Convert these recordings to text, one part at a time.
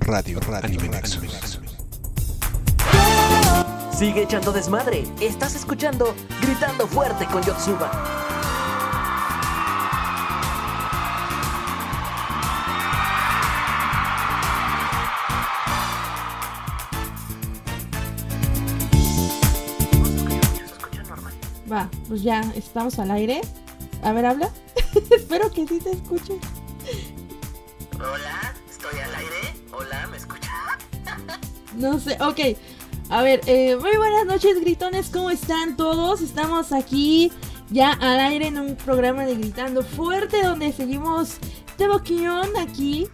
Radio, Radio Anime Sigue echando desmadre. Estás escuchando Gritando Fuerte con Yotsuba. Va, pues ya estamos al aire. A ver, habla. Espero que sí te escuche. Hola, no sé, ok. A ver, eh, muy buenas noches, gritones. ¿Cómo están todos? Estamos aquí ya al aire en un programa de Gritando Fuerte donde seguimos de boquillón aquí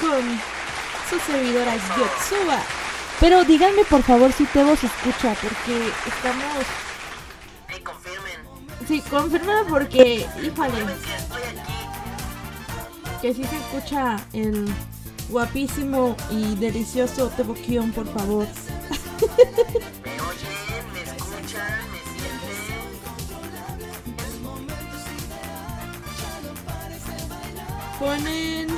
con su servidora Yotsuba. Pero díganme por favor si Tebo se escucha porque estamos Sí, confirma porque, híjole. Que sí se escucha el guapísimo y delicioso Teboquión, por favor. ¿Me oyen? ¿Me escuchan? ¿Me sienten? Ponen.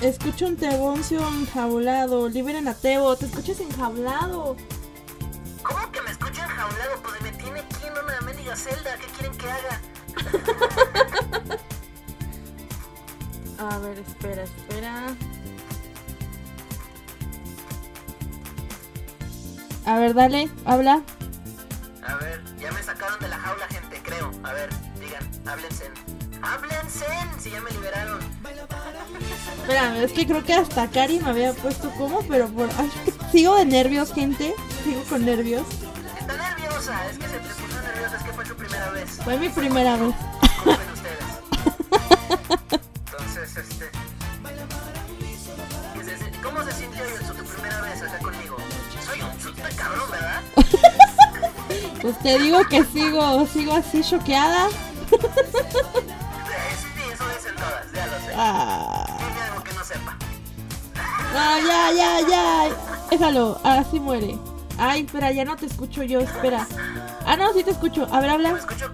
Escucho un Teboncio enjaulado. Liberen a Tebo. Te escuchas enjaulado. ¿Cómo que me escucho enjaulado? Pues me tiene aquí en una mendiga celda. ¿Qué quieren que haga? A ver, espera, espera. A ver, dale, habla. A ver, ya me sacaron de la jaula, gente, creo. A ver, digan, háblense. ¡Háblense! Si ya me liberaron. Espera, es que creo que hasta Cari me había puesto como, pero por. sigo de nervios, gente. Sigo con nervios. Está nerviosa, es que se te puso nerviosa, es que fue su primera vez. Fue mi primera vez. Te digo que sigo, sigo así choqueada. Sí, eso dicen todas, ya lo sé. Ah. Dime algo que no sepa. Ah, ya, ya, ya. Déjalo, así muere. Ay, espera, ya no te escucho yo, espera. Ah, no, sí te escucho. A ver, habla. ¿Me escucho?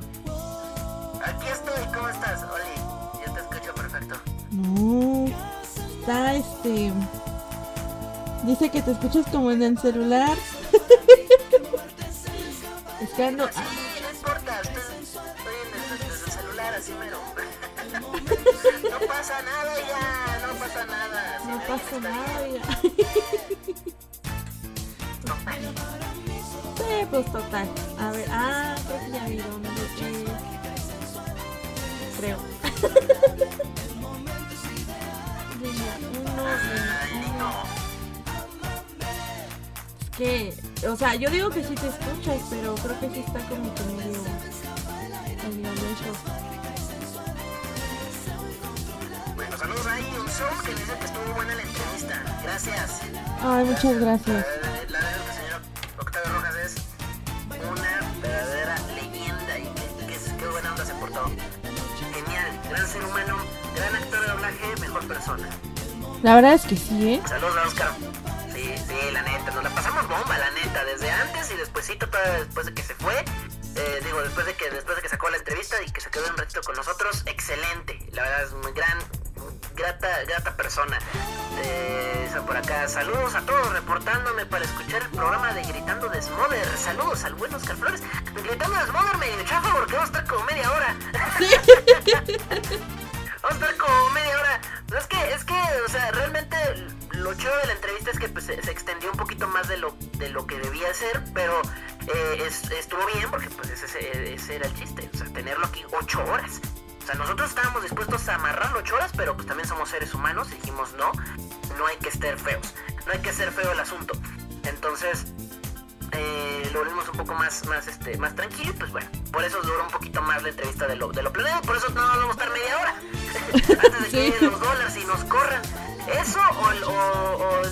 Aquí estoy, ¿cómo estás, Oli? Yo te escucho perfecto. No. Está este. Dice que te escuchas como en el celular. es que ando. Sí, no importa, estoy, estoy en el, desde el celular, así mero. no pasa nada ya, no pasa nada. No pasa nada, bien. ya. Total. Sí, pues total. A ver, ah, creo que ya vi dónde es. Creo. Uno, Ay, no. Que, o sea, yo digo que sí te escuchas, pero creo que sí está como que medio. medio lejos. Bueno, saludos ahí, un show que dice que estuvo buena la entrevista. Gracias. Ay, muchas gracias. La verdad que el señor Octavio Rojas es una verdadera leyenda y que, que, qué buena onda se portó. Genial, gran ser humano, gran actor de doblaje, mejor persona. La verdad es que sí, ¿eh? Saludos a Oscar. Bomba, la neta, desde antes y despuesito, después de que se fue. Eh, digo, después de que después de que sacó la entrevista y que se quedó un ratito con nosotros, excelente. La verdad es muy gran, grata, grata persona. Eh, por acá, saludos a todos reportándome para escuchar el programa de Gritando de Smother. Saludos al buen Oscar Flores. Gritando de Smother medio chafa porque va a estar como media hora. Vamos a estar como media hora. Es que, es que, o sea, realmente lo chido de la entrevista es que pues, se, extendió un poquito más de lo, de lo que debía ser, pero eh, es- estuvo bien porque pues ese, era el chiste, o sea, tenerlo aquí ocho horas. O sea, nosotros estábamos dispuestos a amarrarlo ocho horas, pero pues también somos seres humanos y dijimos no, no hay que ser feos, no hay que ser feo el asunto. Entonces, eh, lo volvimos un poco más, más, este, más tranquilo, pues bueno, por eso duró un poquito más la entrevista de lo, de lo planeado, por eso no vamos a estar media hora. Antes de que Sí. lleguen los dólares y nos corran. Eso, o,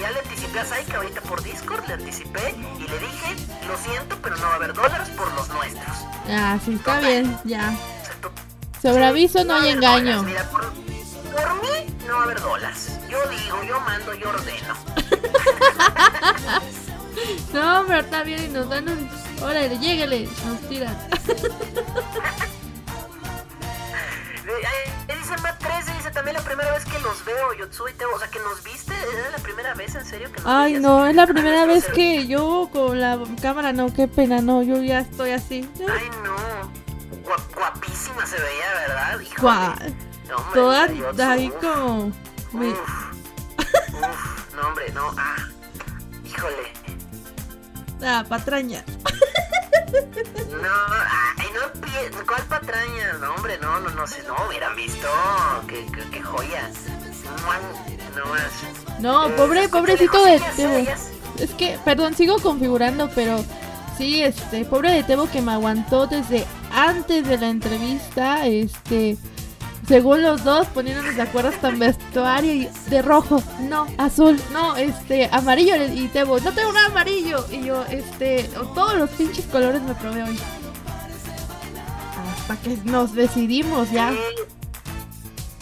ya le anticipé a Saika ahorita por Discord, le anticipé y le dije, lo siento, pero no va a haber dólares por los nuestros. Ah, sí, está bien, ya. Sobre aviso no hay engaño. dólares, Mira, por, por mí no va a haber dólares. Yo digo, yo mando, yo ordeno. No, pero está bien y nos dan un. Órale, llégale, nos tiran. Matt 13, dice también la primera vez que los veo, Yotsu y Teo. O sea, que nos viste. ¿Era la primera vez, en serio? Que nos Ay, veías? no, es la primera vez que yo con la cámara, no, qué pena, no, yo ya estoy así. Ay, no. Gua- guapísima se veía, ¿verdad? Híjole. No, hombre, Yotsu, ahí uf, como... Uf. Uf. No, hombre, no. Ah. Híjole. Ah, patraña. No, ay, no ¿Cuál patraña? No, hombre, no, no, no sé. No, hubieran visto. Qué, qué, qué joya. No. No, pobre, escucha, pobrecito de Tebo. Es que, perdón, sigo configurando, pero sí, este, pobre de Tebo que me aguantó desde antes de la entrevista, este, según los dos, poniéndonos de acuerdo hasta en vestuario y de rojo, no, azul, no, este, amarillo y Tebo, no tengo nada amarillo, y yo, este, todos los pinches colores me probé hoy. Hasta que nos decidimos ya. Sí,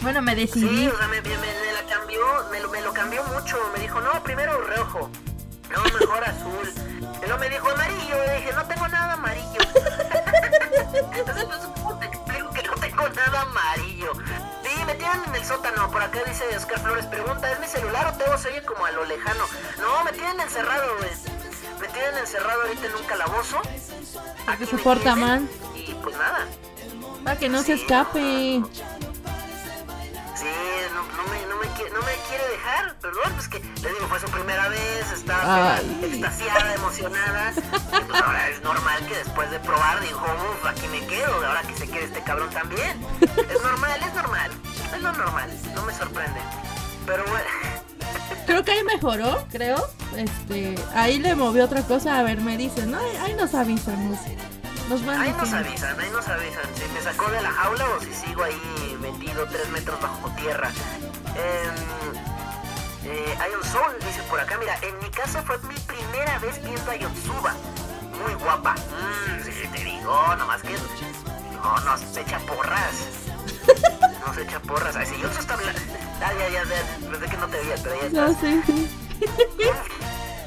Bueno, me Sí, decidí. o sea, me, me- me la cambió, me lo, me lo cambió mucho. Me dijo, no, primero rojo. No, mejor azul. Y luego me dijo amarillo. Y dije, no tengo nada amarillo. Entonces, pues, ¿cómo nada amarillo? Sí, me tienen en el sótano. Por acá dice Oscar Flores, pregunta, ¿es mi celular o Teo se oye como a lo lejano? No, me tienen encerrado, güey. Me tienen encerrado ahorita en un calabozo. Aquí se porta mal. Y pues nada. Para que no se Sí, escape. Sí, no, no me, no, me quiere, no me quiere dejar, perdón, pues que le digo, fue su primera vez, estaba extasiada, emocionada, y pues ahora es normal que después de probar dijo, uff, aquí me quedo, ahora que se quede este cabrón también. Es normal, es normal, es lo normal, no me sorprende. Pero bueno, Creo que ahí mejoró, creo. Este, ahí le movió otra cosa. A ver, me dicen, no, ahí, ahí nos avisan, nos, nos ahí nos avisan, ahí nos avisan, si me sacó de la jaula o si sigo ahí vendido tres metros bajo tierra. Em, eh, hay un sol, dice por acá. Mira, en mi caso fue mi primera vez viendo a Yotsuba. Muy guapa. Sí, te digo, nomás que no, no se echa porras. No se echa porras. Ay, si Yotsu está hablando. Ah, ya, ya, ya, pensé que no te veía, pero ya No, estás. sí, sí.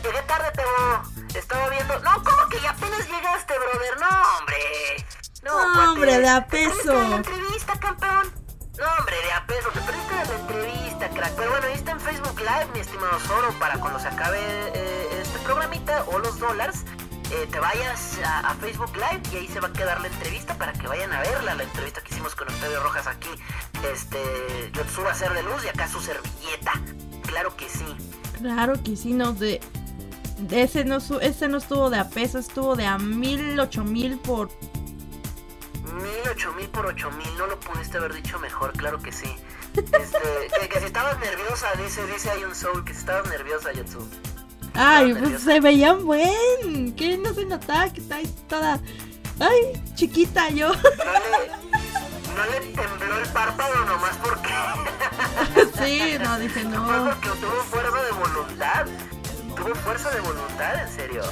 Llegué tarde, Tebo. Estaba viendo. No, ¿cómo que ya apenas llegaste, brother? No, hombre. No, No, hombre, de a peso. de la entrevista, campeón. No, hombre, de a peso. Te perdiste de la entrevista, crack. Pero bueno, ahí está en Facebook Live, mi estimado Zoro, para cuando se acabe eh, este programita o los dólares. eh, te vayas a, a Facebook Live y ahí se va a quedar la entrevista para que vayan a verla, la entrevista que hicimos con Octavio Rojas aquí. Este, Yotsu va a ser de luz y acá su servilleta. Claro que sí. Claro que sí, no, de ese no su- ese no estuvo de a peso, estuvo de a mil, ocho mil por... Mil, ocho mil por ocho mil, no lo pudiste haber dicho mejor, claro que sí. Este, que, que si estabas nerviosa, dice, dice hay un soul, que si estabas nerviosa, Yotsu. Ay, pues se veían buen. Que no se notaba que está ahí toda... Ay, chiquita yo. No le, no le tembló el párpado nomás porque, sí, no, dije no. porque tuvo fuerza de voluntad. Tuvo fuerza de voluntad, en serio.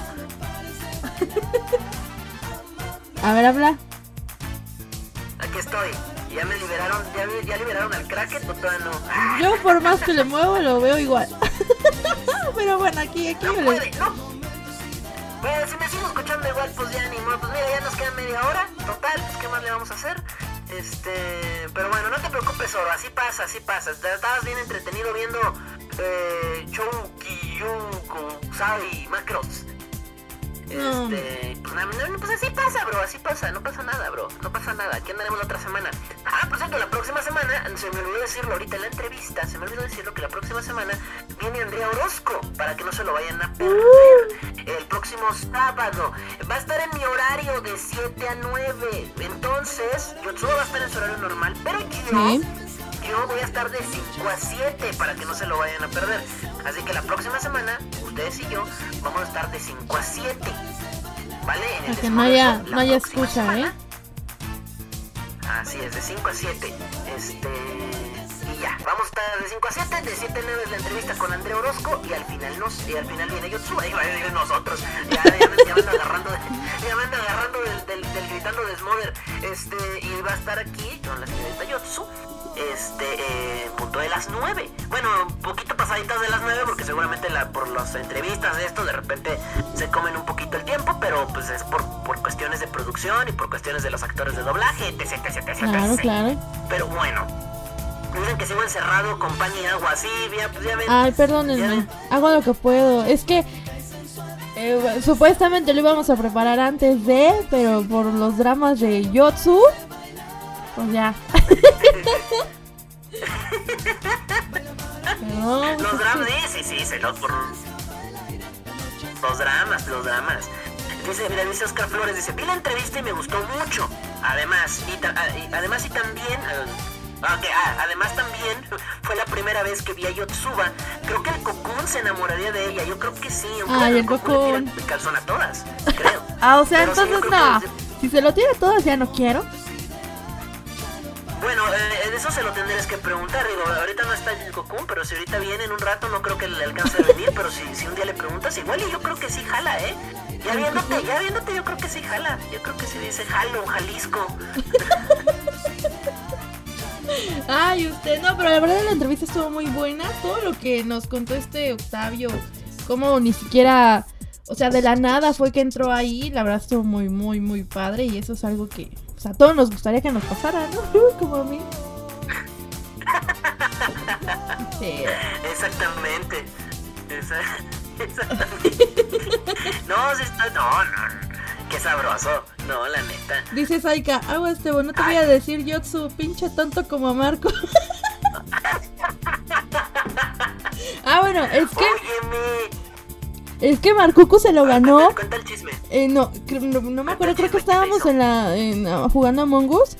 A ver, habla. Aquí estoy. Ya me liberaron, ya, ya liberaron al cracket o todavía no. Yo por más que le muevo lo veo igual. Pero bueno, aquí, aquí No yo puede, le... no. Bueno, si me sigo escuchando igual, pues ya ni modo. Pues mira, ya nos queda media hora. Total, pues qué más le vamos a hacer. Este, pero bueno, no te preocupes, Oro, así pasa, así pasa. Estabas bien entretenido viendo eh, Yuko, Sai, Macross. Este, pues, no, pues así pasa, bro, así pasa, no pasa nada, bro, no pasa nada. Aquí andaremos la otra semana. Ah, por cierto, la próxima semana, se me olvidó decirlo ahorita en la entrevista, se me olvidó decirlo que la próxima semana viene Andrea Orozco, para que no se lo vayan a perder. El próximo sábado va a estar en mi horario de 7 a 9. Entonces, Yotsuba va a estar en su horario normal, pero yo Sí. Yo voy a estar de 5 a 7 para que no se lo vayan a perder. Así que la próxima semana, ustedes y yo vamos a estar de 5 a 7. ¿Vale? En el que no haya, no haya próxima excusa, semana. ¿eh? Así es, de 5 a 7. Este. Y ya, vamos a estar de 5 a 7. De 7 a 9 es la entrevista con Andrea Orozco. Y al final nos, y al final viene Yotsuba. Y va a decir nosotros. Ya, ya, me- ya me ando agarrando, de- ya me ando agarrando del, del, del gritando de Smother. Este, y va a estar aquí con la señorita Yotsu. Este, eh, punto de las 9. Bueno, un poquito pasaditas de las 9 porque seguramente la, por las entrevistas de esto de repente se comen un poquito el tiempo, pero pues es por, por cuestiones de producción y por cuestiones de los actores de doblaje, etc, etc, etc, Claro, etc. claro. Pero bueno, dicen que sigo encerrado con pan y agua, así, ya, pues ya ven. Ay, perdónenme. Hago lo que puedo. Es que eh, supuestamente lo íbamos a preparar antes de, pero por los dramas de Yotsu, pues ya. Los dramas, sí, sí, sí, se los por... Los dramas, los dramas. Dice, mira, dice Oscar Flores, dice, vi la entrevista y me gustó mucho. Además, y, ta- ah, y- además y también... ah, ah, además también fue la primera vez que vi a Yotsuba. Creo que el Cocoon se enamoraría de ella. Yo creo que sí. Ay, el el Cocoon calzón a todas, creo. Ah, o sea, Pero entonces no. que- Si se lo tiene todas, ya no quiero. Bueno, eh, eso se lo tendrías que preguntar. Digo, ahorita no está el Cocoon, pero si ahorita viene en un rato, no creo que le alcance a venir. pero si, si un día le preguntas, igual y yo creo que sí jala, ¿eh? Ya viéndote, ya viéndote, yo creo que sí jala. Yo creo que sí dice jalo, Jalisco. Ay, usted, no, pero la verdad la entrevista estuvo muy buena. Todo lo que nos contó este Octavio, como ni siquiera, o sea, de la nada fue que entró ahí, la verdad estuvo muy, muy, muy padre. Y eso es algo que, a todos nos gustaría que nos pasara, ¿no? Como a mí. Sí. Exactamente. Esa- exactamente. no, sí está, no, no. Qué sabroso. No, la neta. Dice Saika, agua este, no te voy a decir Yotsu, pinche tonto como Marco. ah, bueno, es que, Óyeme. Es que Marcuco se lo ganó. Cuenta, cuenta el chisme. Eh, no, no, no me acuerdo, creo que estábamos en la en, ah, jugando a Mongoose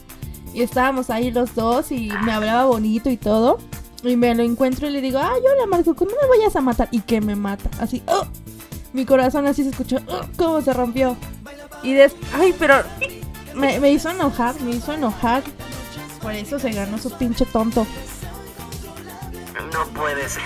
y estábamos ahí los dos y me hablaba bonito y todo. Y me lo encuentro y le digo, ay, hola Marco, no me vayas a matar. Y que me mata, así, ¡oh! mi corazón así se escuchó, ¡oh! cómo se rompió. Y des, ay, pero me, me hizo enojar, me hizo enojar. Por eso se ganó su pinche tonto. No puede ser.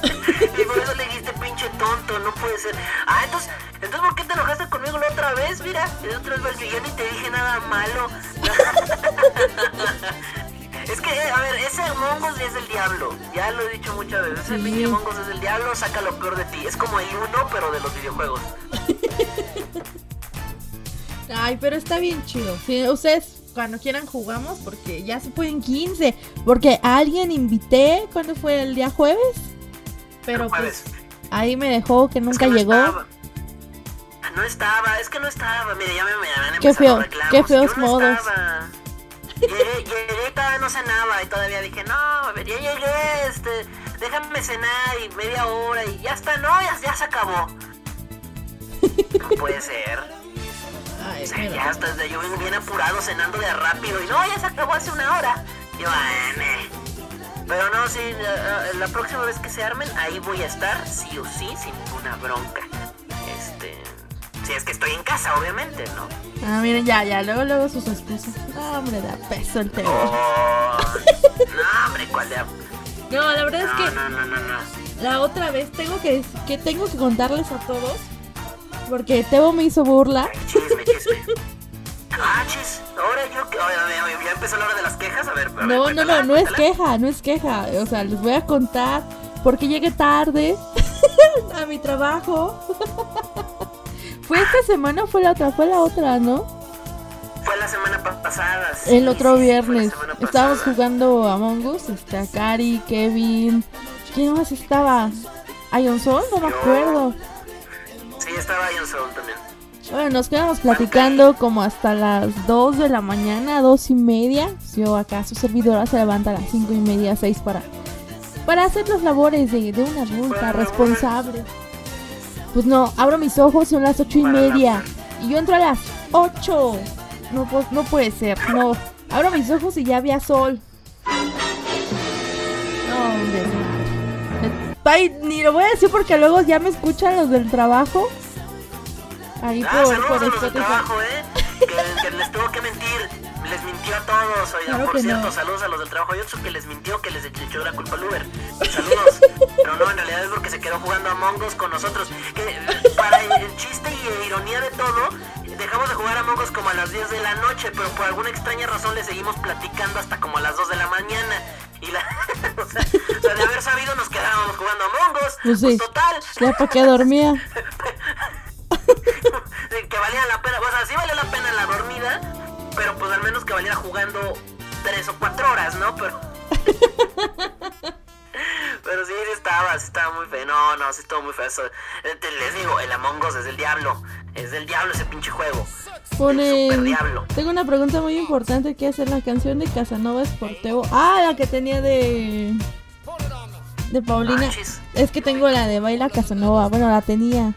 y por eso le dijiste pinche tonto, no puede ser. Ah, entonces, entonces ¿por qué te enojaste conmigo la otra vez? Mira, la otra vez yo ni te dije nada malo. es que, eh, a ver, ese Mongos es del diablo. Ya lo he dicho muchas veces. Ese Sí. pinche Mongos es del diablo, saca lo peor de ti. Es como el uno, pero de los videojuegos. Ay, pero está bien chido. Si ustedes cuando quieran jugamos porque ya se pueden 15. Porque a alguien invité cuando fue el día jueves. Pero El jueves. pues ahí me dejó que Es nunca que no llegó. estaba. Ah, No estaba, es que no estaba. Mire, ya me, me Qué feo, qué feos no modos. estaba. Llegué, llegué y todavía no cenaba y todavía dije, no, ya llegué, este, déjame cenar y media hora y ya está, no, ya, ya se acabó. No puede ser. Ay, O sea, pero- ya hasta yo vengo bien apurado cenando de rápido y no, ya se acabó hace una hora. Yo, "Ay, me". Pero no, sí, la, la próxima vez que se armen, ahí voy a estar, sí o sí, sin ninguna bronca. Este, si es que estoy en casa, obviamente, ¿no? Ah, miren, ya, ya, luego, luego sus excusas. No, hombre, da peso el tema. Oh, no, hombre, ¿cuál de... No, la verdad es No, que no, no, no, no. la otra vez tengo que, que tengo que contarles a todos. Porque Tebo me hizo burla. Chisme, chisme. Ah, chis, ahora yo ya empezó la hora de las quejas, a ver, a ver, No, no, cuéntala, no, no es queja, no es queja. O sea, les voy a contar porque llegué tarde a mi trabajo. ¿Fue esta semana o fue la otra? Fue la otra, ¿no? Fue la semana pa- pasada. sí, El otro sí, viernes. Estábamos jugando a Us, este, a Cari, Kevin. ¿Quién más estaba? ¿Ion Sol? No me acuerdo. Sí, estaba Ion Soul también. Bueno, nos quedamos platicando como hasta las 2 de la mañana, dos y media. Yo acá, su servidora se levanta a las 5 y media, 6 para, para hacer las labores de, de una adulta responsable. Pues no, abro mis ojos, son las ocho y Para media. Y yo entro a las 8. No, pu- no puede ser, no. Abro mis ojos y ya había sol. No, desmadre. Ni lo voy a decir porque luego ya me escuchan los del trabajo. Ahí Ah, por, a los del Spotify. trabajo, ¿eh? Que, que les tuvo que mentir. Les mintió a todos. Oiga, Claro por cierto, no. saludos a los del trabajo. Yo sé que les mintió, que les echó la culpa al Uber. Saludos. Pero no, en realidad es porque se quedó jugando a Mongos con nosotros. Que para el, el chiste y ironía de todo, dejamos de jugar a Mongos como a las 10 de la noche, pero por alguna extraña razón le seguimos platicando hasta como a las 2 de la mañana. Y la. o, sea, o sea, de haber sabido, nos quedábamos jugando a Mongos. Pues sí. total. Ya para qué dormía. que valía la pena, o sea, sí valió la pena la dormida, pero pues al menos que valiera jugando tres o cuatro horas, ¿no? Pero. Pero sí, sí estaba, sí estaba muy feo. No, no, sí estuvo muy feo eso. Eh, Les digo, el Among Us es del diablo. Es del diablo ese pinche juego. Pone. Diablo. Tengo una pregunta muy importante que hacer. La canción de Casanova Sporteo. Ah, la que tenía de. De Paulina. Es que tengo la de Baila Casanova. Bueno, la tenía.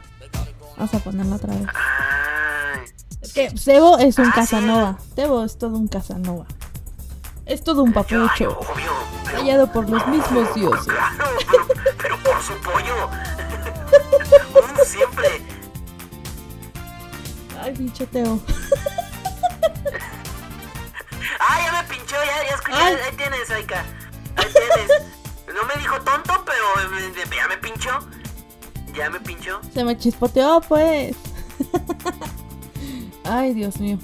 Vamos a ponerla otra vez. Ay. Es que Sebo es un Ah, sí. Casanova. Sebo es todo un Casanova. Es todo un papucho. obvio. pero- Hallado por los mismos dioses. Claro, pero, pero por su pollo. Siempre. Ay, pinche Teo. Ah, ya me pinchó, ya, ya escuché. Ay. Ahí tienes, Aika. Ahí tienes. No me dijo tonto, pero ya me pinchó. Ya me pinchó. Se me chispoteó, pues. Ay, Dios mío.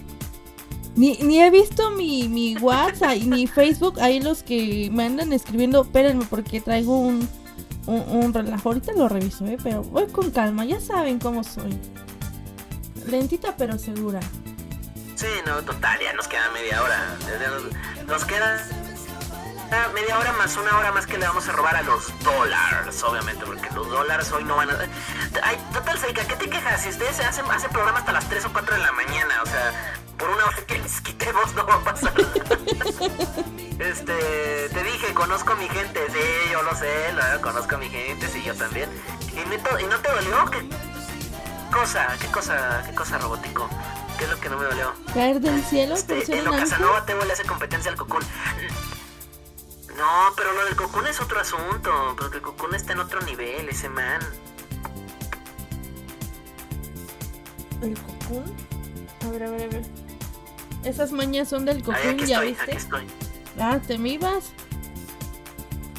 Ni, ni he visto mi, mi WhatsApp y mi Facebook. Ahí los que me andan escribiendo. Espérenme, porque traigo un, un, un relajo. Ahorita lo reviso, ¿eh? Pero voy con calma. Ya saben cómo soy. Lentita, pero segura. Sí, no, total, ya nos queda media hora. Nos, nos queda media hora más una hora más que le vamos a robar a los dólares, obviamente, porque los dólares hoy no van a... Ay, total, Seika, ¿qué te quejas? Si ustedes hacen, hacen programa hasta las 3 o 4 de la mañana, o sea, por una hora que les quitemos no va a pasar. este, te dije, conozco a mi gente, sí, yo lo sé, lo- conozco a mi gente, sí, yo también. ¿Y, neto- ¿y no te dolió? ¿Qué cosa? ¿Qué cosa? ¿Qué cosa, robótico? ¿Qué es lo que no me dolió? Caer del cielo Este, en lo. Casanova te le hace competencia al Cocoon. No, pero lo del Cocoon es otro asunto. Porque el Cocoon está en otro nivel, ese man. ¿El cocún? A ver, a ver, a ver. Esas mañas son del aquí ¿ya estoy, viste? aquí estoy. Ah, ¿te me ibas?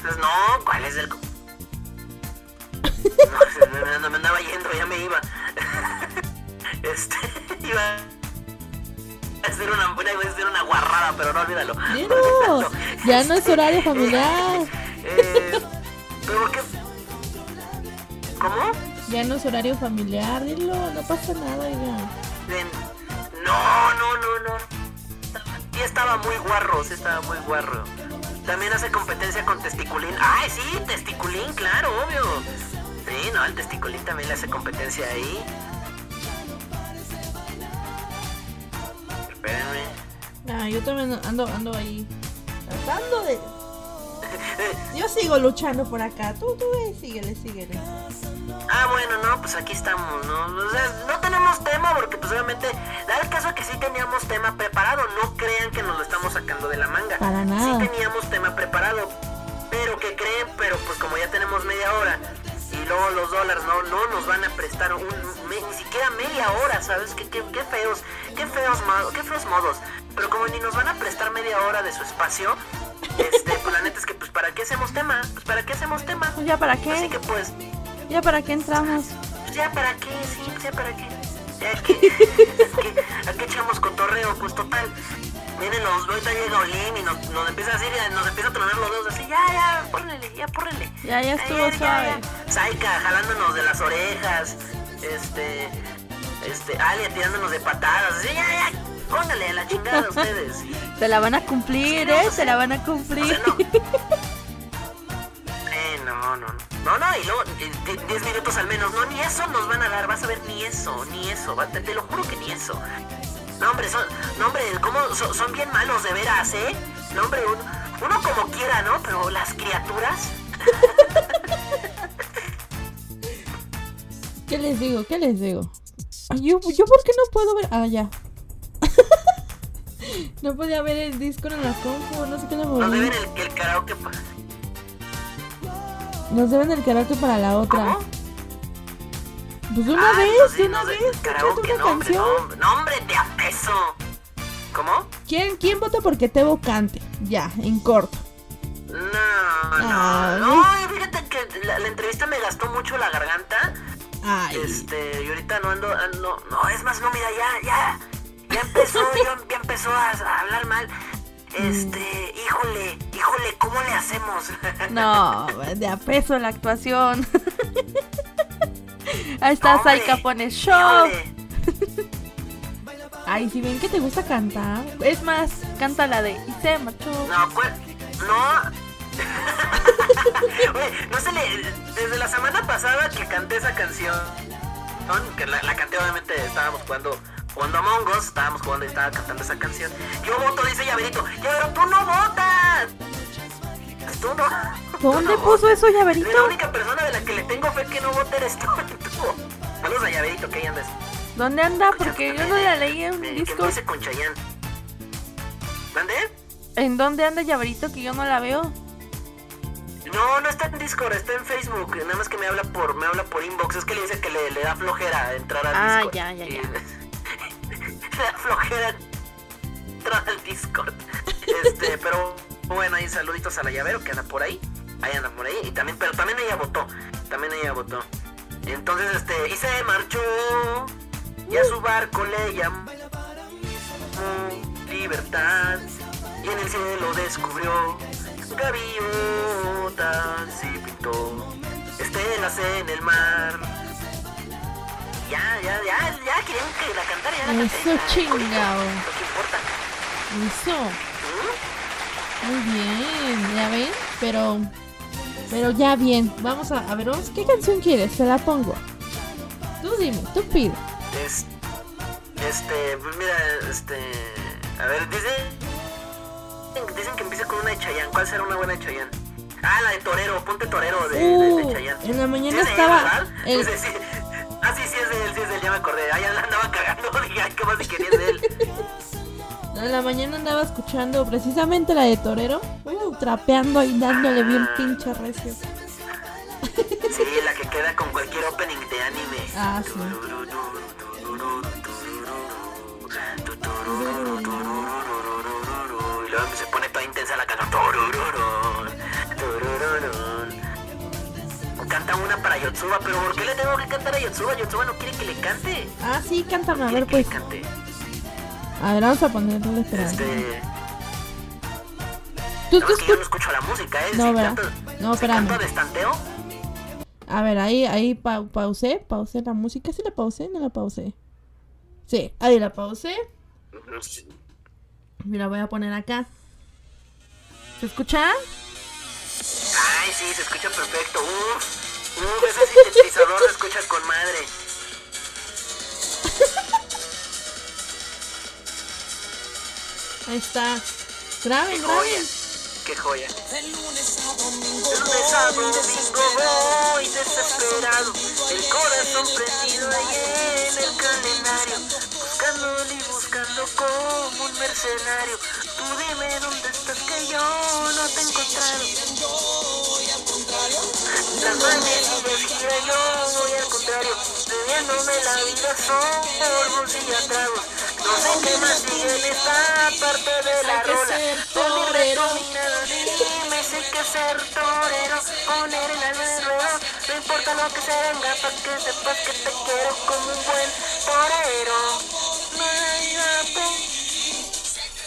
Pues no, ¿cuál es del Cocoon? No, se me, andaba yendo, ya me iba. Este, iba a hacer una, iba a hacer una guarrada, pero no olvídalo. Ya no es horario familiar. Eh, pero qué. ¿Cómo? Ya no es horario familiar, dilo, no pasa nada, oiga. No, no, no, no. Sí estaba muy guarro, sí estaba muy guarro. También hace competencia con Testiculín. ¡Ay, sí! Testiculín, claro, obvio. Sí, no, el Testiculín también le hace competencia ahí. Espérenme. Ah, yo también ando, ando ahí tratando de... Yo sigo luchando por acá, tú, tú, síguele, síguele. Ah, bueno, no, pues aquí estamos, ¿no? O sea, no tenemos tema porque pues obviamente da el caso que sí teníamos tema preparado, no crean que nos lo estamos sacando de la manga. Para nada. Sí teníamos tema preparado, pero que creen, pero pues como ya tenemos media hora y luego los dólares no, no nos van a prestar un, me- ni siquiera media hora, ¿sabes? Qué, qué, qué feos, qué feos, qué feos modos. Pero como ni nos van a prestar media hora de su espacio, este, pues la neta es que pues para qué hacemos tema, pues para qué hacemos tema. Pues ya para Así qué, que pues ya para qué entramos. pues ya para qué, sí, pues ya para qué. Ya es que, es que, ¿a qué echamos cotorreo? Pues total. Miren, los, ahorita llega Olin y nos, nos empieza a decir, nos empieza a tronar los dedos así, ya, ya, pórrele, ya, pórrele. Ya, ya estuvo suave. Saika jalándonos de las orejas, este, este, Alia tirándonos de patadas, así, ya, ya, póngale a la chingada ustedes. Se la van a cumplir, eh, se la van a O cumplir. sea, no. Eh, no, no, no. No, no, y luego eh, di- 10 minutos al menos. No, ni eso nos van a dar. Vas a ver, ni eso, ni eso. va- Te, te lo juro que ni eso. No, hombre, son, no, hombre, ¿cómo? Son, son bien malos de veras, ¿eh? No, hombre, uno, uno como quiera, ¿no? Pero las criaturas. ¿Qué les digo? ¿Qué les digo? Ay, Yo, yo por qué no puedo ver. Ah, ya. No podía ver el disco en la compu, no sé qué le Nos deben el, el karaoke. pa- Nos deben el karaoke para la otra. ¿Cómo? Pues una Ay, vez, deben una el vez. Karaoke, una no, hombre, canción. no, hombre, no, hombre, de a peso. ¿Cómo? ¿Quién, ¿Quién vota porque Tebo cante? Ya, en corto. No, no, Ah, no, fíjate que la, la entrevista me gastó mucho la garganta. Ay. Este, y ahorita no ando, ando, no, es más, no, mira, ya, ya, ya empezó, ya, ya empezó a, a hablar mal. Este, híjole, híjole, ¿cómo le hacemos? No, de a peso la actuación. Ahí está Hombre, Saika pone show. Ay, si ven que te gusta cantar. Es más, canta la de y se marchó. No, pues, no. Oye, no se le. Desde la semana pasada que canté esa canción, ¿no? que la, la canté, obviamente estábamos jugando. Jugando Among Us, estábamos jugando y estaba cantando esa canción. Yo voto, dice Llaverito. Llavero, tú no votas. Tú no. ¿Dónde tú no puso votas. eso, Llaverito? La única persona de la que le tengo fe que no vota eres tú. Saludos a Llaverito, que ahí andas. ¿Dónde anda? Porque yo no la leí en Eh, con Chayanne. ¿Mande? ¿En dónde anda Llaverito que yo no la veo? No, no está en Discord, está en Facebook. Nada más que me habla por, me habla por inbox. Es que le dice que le, le da flojera entrar al Ah, Discord. ya, ya, Y- ya. da flojera entrar al Discord. Este, pero bueno, ahí saluditos a la llavero que anda por ahí. Ahí anda por ahí. Y también, pero también ella votó. También ella votó. Entonces, este, y se marchó. Y a su barco le llamó libertad. Y en el cielo descubrió gaviotas y pintó estelas en el mar. Ya, ya, ya, ya querían que la cantara, ya la canté. Eso te importa. Eso. ¿Mm? Muy bien, ya ven, pero pero ya bien. Vamos a, a ver, vamos, ¿qué canción quieres? Se la pongo. Tú dime, tú pide. Es, este, pues mira, este, a ver, dicen, dicen que empieza con una de Chayanne. ¿Cuál será una buena de Chayanne? Ah, la de Torero, ponte Torero de, de, de Uh, Chayanne. en la mañana ¿Sí es de él, estaba el- sí, sí. Ah, sí, sí es de él, sí es de él, ya me acordé. Ah, ya la andaba cagando, dije, ay, ¿qué más si querías de él? En la mañana andaba escuchando precisamente la de Torero, uh, trapeando y dándole bien pinche recio. Sí, la que queda con cualquier opening de anime. Ah, sí. Y luego se pone toda intensa la canción. Canta una para Yotsuba, pero ¿por qué le tengo que cantar a Yotsuba? Yotsuba no quiere que le cante. Ah, sí, cántame, a ver que le pues. cante. A ver, vamos a ponerle esperanza. Este. Tú, No, tú es que yo no escu- escucho la música, ¿eh? No, Si canto- No, si canto de estanteo, A ver, ahí, ahí pa- pausé, pausé la música. ¿Sí la pausé? No la pausé. Sí, ahí la pausé. La voy a poner acá. ¿Se escucha? Ay, sí, se escucha perfecto. Uf, uf, ese sintetizador se escucha con madre. Ahí está. Graben, Qué joya, graben. qué joya. De lunes a domingo voy desesperado, el corazón prendido ahí en el calendario, buscando y buscando como un mercenario. Tú dime dónde estás que yo no te he encontrado. Manecillas gira yo voy al contrario, bebiéndome la vida sorbos y atragos. No sé qué más sigue en esta parte de la rola. Con mi si hay que ser torero, poner el alma. No importa lo que se venga, pa' que sepas que te quiero como un buen torero.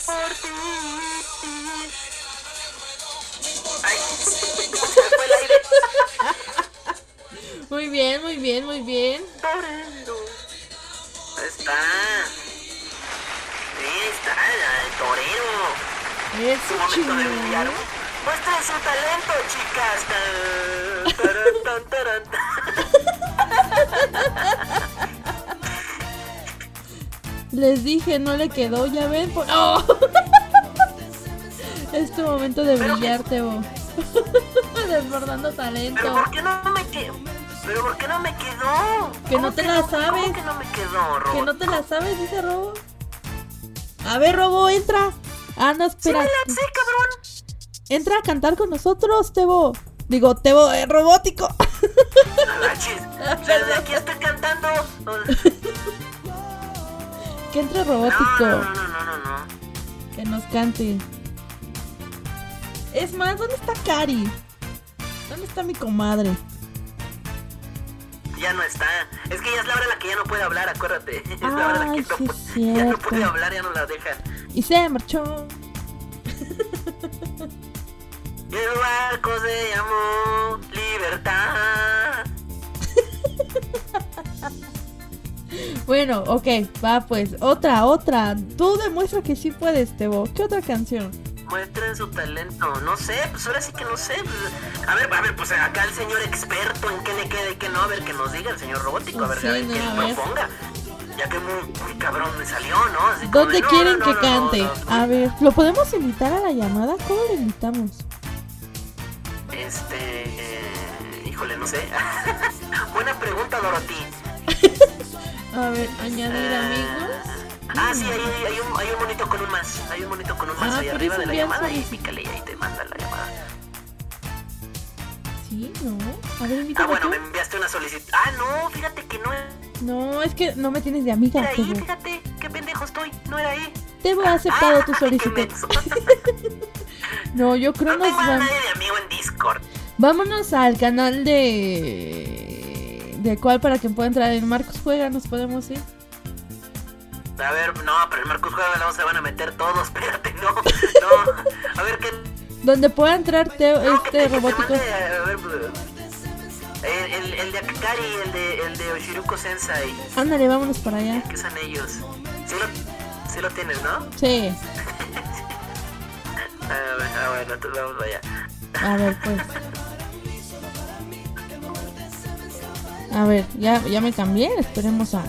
Por ti. Ay, se. Muy bien, muy bien, muy bien. Ahí está. Ahí está, el torero. Es Su momento de brillar. Muestren su talento, chicas. Tan, taran, tan, taran, tan. Les dije, no le quedó, ya ven. Por... ¡Oh! es tu momento de Pero brillar, Tebo. Desbordando Pero talento. ¿por qué no me quedó? Pero ¿por qué no me quedó? Que ¿Cómo no te la ¿Cómo sabes. que no me quedó, Robo? Que no te la sabes, dice Robo. A ver, Robo, entra. Ah, no, Sí espera. me la sé, cabrón. Entra a cantar con nosotros, Tebo. Digo, Tebo, eh, robótico. Desde aquí estoy cantando. que entre No, robótico. no, no, no, no, no. Que nos cante. Es más, ¿dónde está Cari? ¿Dónde está mi comadre? Ya no está. Es que ya es la hora en la que ya no puede hablar, acuérdate. Es la hora en la que Ay, no ya no puede hablar, ya no la dejan. Y se marchó. El barco se llamó Libertad. Bueno, ok, va pues. Otra, otra. Tú demuestra que sí puedes, Tebo. ¿Qué otra canción? Muestren su talento. No sé, pues ahora sí que no sé. Pues, a ver, a ver, pues acá el señor experto en qué le queda y qué no, a ver que nos diga el señor robótico, a ver, Sí, a ver no, qué ver. proponga. Ya que muy, muy cabrón me salió, ¿no? Así ¿Dónde quieren no, que no, cante? A ver, ¿lo podemos invitar a la llamada? ¿Cómo lo invitamos? Este. eh, híjole, no sé. Buena pregunta, Dorothy. A ver, añadir Eh, amigos. Ah, sí, hay, hay, hay un, hay un monito con un más. Hay un monito con un más Ah, ahí ¿puedes arriba de la llamada y pícale y ahí te manda la llamada. Sí, no. A ver, Ah, bueno, tú. me enviaste una solicitud. Ah, no, fíjate que no No, es que no me tienes de amiga, era ahí, fíjate. Qué pendejo estoy, no era ahí. Tebo ha aceptado Ah, tu solicitud. No, yo creo No nos van. nadie de amigo en Discord. Vámonos al canal de. ¿De cuál para que pueda entrar en Marcos Juega? ¿Nos podemos ir? A ver, no, pero el Marcos Juega la se van a meter todos. Espérate, no. No. A ver, ¿qué? Donde pueda entrar Teo, No, este te robótico. mande, a ver, el, el, el de Akari, el de, el de Oshiruko Sensei. Ándale, vámonos para allá. ¿Qué son ellos? Sí lo, sí lo tienes, ¿no? Sí. A ver, ah, bueno, entonces vamos allá. A ver, pues. A ver, ya, ya me cambié. Esperemos a,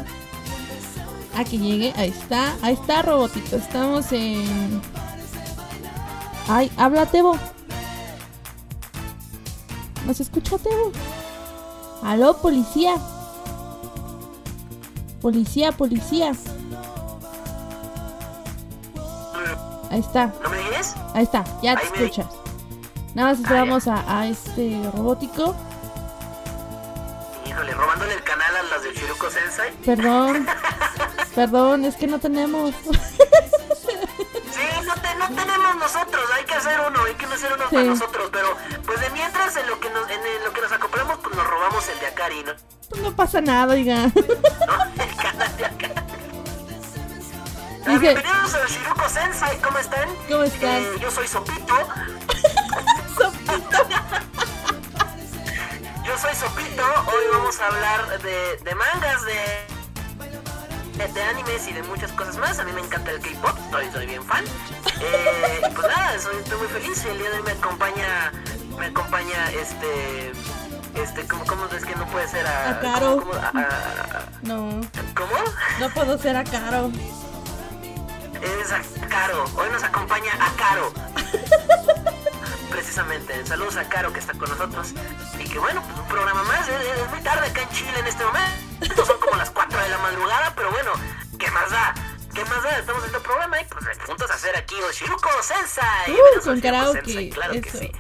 a que llegue. Ahí está. Ahí está, robotito. Estamos en. Ay, habla Tebo. ¿Nos escucha Tebo? Aló, policía. Policía, policía. Ahí está. ¿No me oyes? Ahí está, ya te escuchas. Nada más esperamos a, a este robótico. Híjole, robándole el canal a las de Oshiruko Sensei. Perdón. Perdón, es que no tenemos. Sí, no, te- no tenemos nosotros, hay que hacer uno, hay que hacer uno Sí. para nosotros, pero pues de mientras en lo que nos, en lo que nos acoplamos, pues nos robamos el de Akari, ¿no? Pues no pasa nada, oiga. ¿No? El canal de Akari. Bienvenidos a Shiruko Sensei, ¿cómo están? ¿Cómo están? Eh, yo soy Sopito, hoy vamos a hablar de, de mangas, de, de, de animes y de muchas cosas más. A mí me encanta el K-pop, soy, soy bien fan. Eh, y pues nada, soy, estoy muy feliz. El día de hoy me acompaña, me acompaña este, este, ¿cómo, cómo es que no puede ser a, A Caro. ¿cómo, cómo- a- a- No, ¿cómo? no puedo ser a Caro. Es a Caro. Hoy nos acompaña a Caro. Precisamente. Saludos a Caro que está con nosotros. Y que bueno, pues un programa más. Es, es muy tarde acá en Chile en este momento. Son como las 4 de la madrugada, pero bueno, ¿qué más da? ¿Qué más da? Estamos haciendo programa y pues juntos a hacer aquí Oshiruko Sensei. Uh, con karaoke, Sensei, Claro que eso. sí.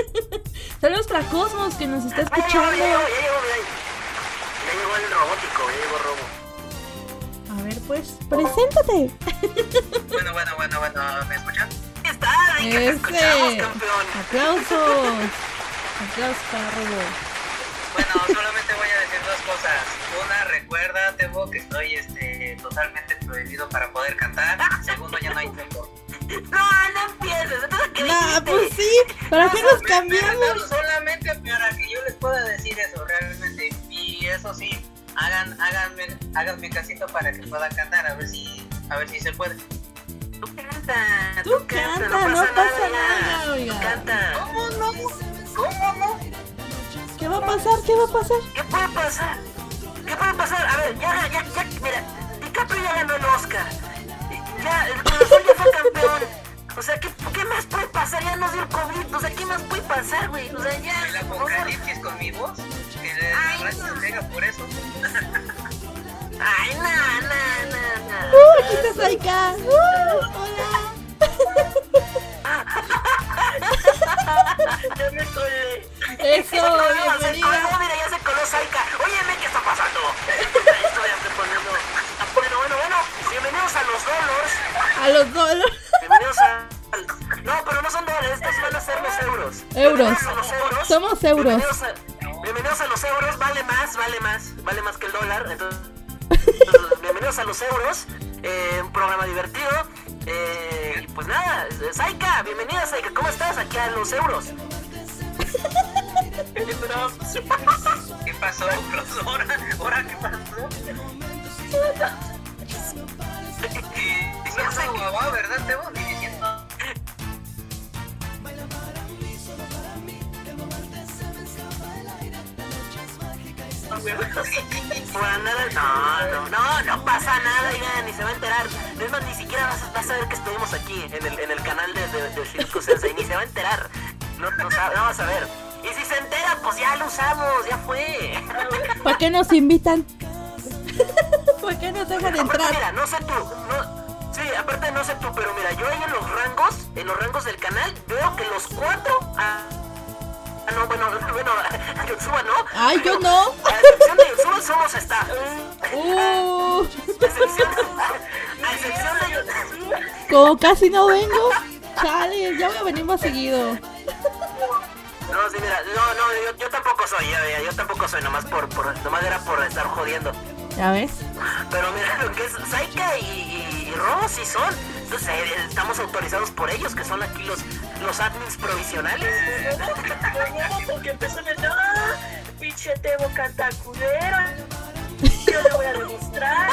Saludos para Cosmos que nos está ya llegó, escuchando. ya llegó, ya llegó. Ya llegó el robótico, ya llegó Robo. A ver, pues, preséntate. Bueno, bueno, bueno, bueno, ¿me escuchan? Está, ahí que escuchamos, campeón. Aplausos. Aplausos para Robo. Bueno, solamente voy a decir dos cosas. Una, recuerda, Tebo, que estoy este, totalmente prohibido para poder cantar. Segundo, ya no hay tiempo. No, no empieces. Entonces, ¿qué Nah, pues sí. ¿Para qué nos cambiamos? solamente para que yo les pueda decir eso, realmente. Y eso sí, hagan, háganme, háganme casito para que pueda cantar, a ver si, a ver si se puede. Tú canta, Tú canta, no pasa nada, oiga. Tú canta. ¿Cómo no? ¿Cómo no? ¿Qué va a pasar? ¿Qué va a pasar? ¿Qué puede pasar? ¿Qué puede pasar? A ver, ya, ya, ya, mira, DiCaprio ya ganó el Oscar. Ya, el Azul ya fue campeón. O sea, ¿qué, ¿qué más puede pasar? Ya nos dio el COVID. O sea, ¿qué más puede pasar, güey? O sea, ya, El apocalipsis con mi voz, que de Ay, no. por eso. Ay, no, no, no, no. ¡Uh, aquí está Saika! ¡Uh, hola! Ya me colé. Eso, coló, se bienvenida. mira, ya se coló Saika. Óyeme, ¿qué está pasando? Poniendo. Bueno, bueno, bueno. Bienvenidos a los dolos. A los dólares. Bienvenidos a. No, pero no son dólares, estos van a ser los euros. Euros. Los euros. Somos euros. Bienvenidos a, bienvenidos a los euros, vale más, vale más, vale más que el dólar. Entonces, bienvenidos a los euros. eh, un programa divertido. Eh, y pues nada, Saika, bienvenida Saika, ¿cómo estás? Aquí a los euros. ¿Qué pasó, Cruz? ¿Ahora, ¿Ahora qué pasó? Y diciendo guau, ¿verdad, Tebo? No, no, no, no pasa nada, ya ni se va a enterar. Es más, ni siquiera vas, a- vas a ver que estuvimos aquí en el, en el canal de, de, de Sensei, ni se va a enterar. No, no, sabe- no vas a ver. Y si se entera, pues ya lo usamos, ya fue. ¿Por qué nos invitan? ¿Por qué nos dejan Aparte, entrar? mira, no sé tú, no, sí, aparte no sé tú, pero mira, yo ahí en los rangos, en los rangos del canal, veo que los cuatro, ah, ah, no, bueno, bueno, Yotsuba no. Ay, yo no. A excepción de Yotsuba solo se está. Uh, A excepción, a excepción de Yotsuba. como casi no vengo. Chale, ya voy a venir más seguido. No, sí, mira, no, no, yo, yo tampoco soy, ya, ya, yo tampoco soy, nomás por, por, nomás era por estar jodiendo. ¿Ya ves? Pero mira, lo que es Saika y, y, y Robo sí son. Entonces eh, estamos autorizados por ellos, que son aquí los, los admins provisionales. No, porque empezó en el ¡Ah! pinche Tebo canta culero. Yo le voy a demostrar.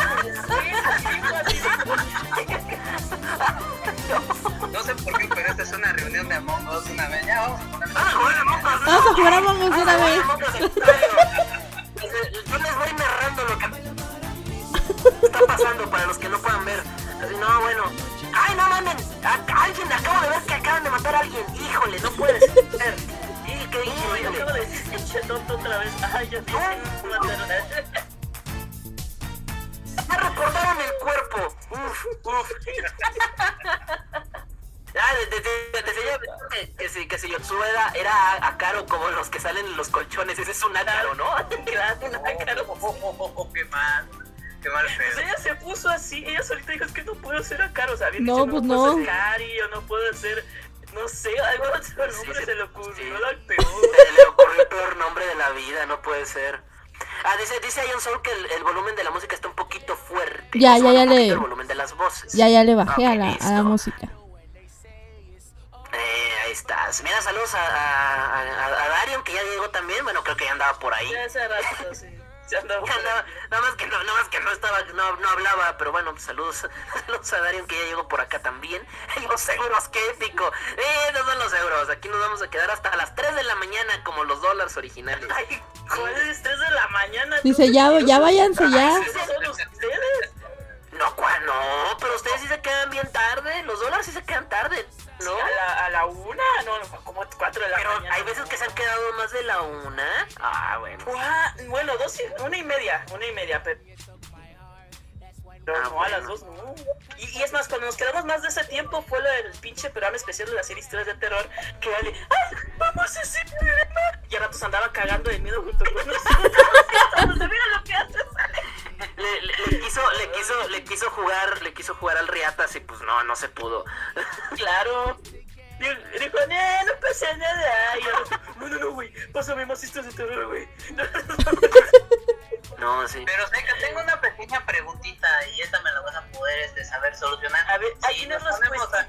No sé por qué, pero esta es una reunión de Among Us una vez. Ya vamos a poner... Ah, joder, Among Us, Vamos a jugar Among Us una a jugar vez. Yo les voy narrando lo que está pasando para los que no puedan ver. Así, no, bueno. ¡Ay, no mamen! A- Alguien, acabo de ver que acaban de matar a alguien. Híjole, no puede ser. Y qué Uy, acabo increíble. de decir pinche tonto otra vez. Ay, ya dije. Me recordaron el cuerpo. Uf, uf. Ah, desde, desde, desde yo que, que si, que si Yotsuba era, era Akaro como los que salen en los colchones, ese es un Akaro, ¿no? Claro, claro. Oh, qué mal, qué mal Pues pedo. ella se puso así, ella solita dijo, es que no puedo ser a Caro, o sea, bien No, dicho, pues no. puedo no. ser Cari, o no puedo ser, no sé, algo otro Sí, nombre sí, se le ocurrió, sí. la peor. Se le ocurrió el peor nombre de la vida, no puede ser. Ah, dice, dice Ion Soul que el, el volumen de la música está un poquito fuerte. Ya, ya, ya le- El volumen de las voces. Ya, ya le bajé Ok, a la, a la música. Eh, ahí estás. Mira, saludos a, a, a, a Darion, que ya llegó también. Bueno, creo que ya andaba por ahí. Ya hace rato, sí. Ya nada más que no, nada más que no estaba, no, no hablaba, pero bueno, pues, saludos, saludos a Darion que ya llegó por acá también. Los euros, qué épico. Eh, esos son los euros. Aquí nos vamos a quedar hasta las 3 de la mañana como los dólares originales. Ay, ¿cuál es 3 de la mañana? Dice, ya, ya váyanse ya. ¿Esos son ustedes? No, ¿cuál? No, pero ustedes sí se quedan bien tarde. Los dólares sí se quedan tarde, ¿no? ¿A la, a la una? No, no, como 4 de la Pero mañana. hay veces que se han quedado más de la una. Ah, bueno. Bueno, dos y, una y media, una y media, pero... Pero Ah, no, a las dos no. Y, y es más, cuando nos quedamos más de ese tiempo fue lo del pinche programa especial de la serie Historias de Terror, que vale, ¡ay, vamos a ese programa! Y a ratos andaba cagando de miedo junto con nosotros. Mira lo que haces, Le, le- le quiso, le quiso, le quiso jugar, le quiso jugar al Riatas y pues no, no se pudo. Claro. Dijo, no, no pasa nada. Y no, no, no, güey, pásame más historias de terror, güey. No, sí. Pero sé que tengo una pequeña preguntita y esta me la vas a poder este, saber solucionar. A ver, Si nos ponemos a-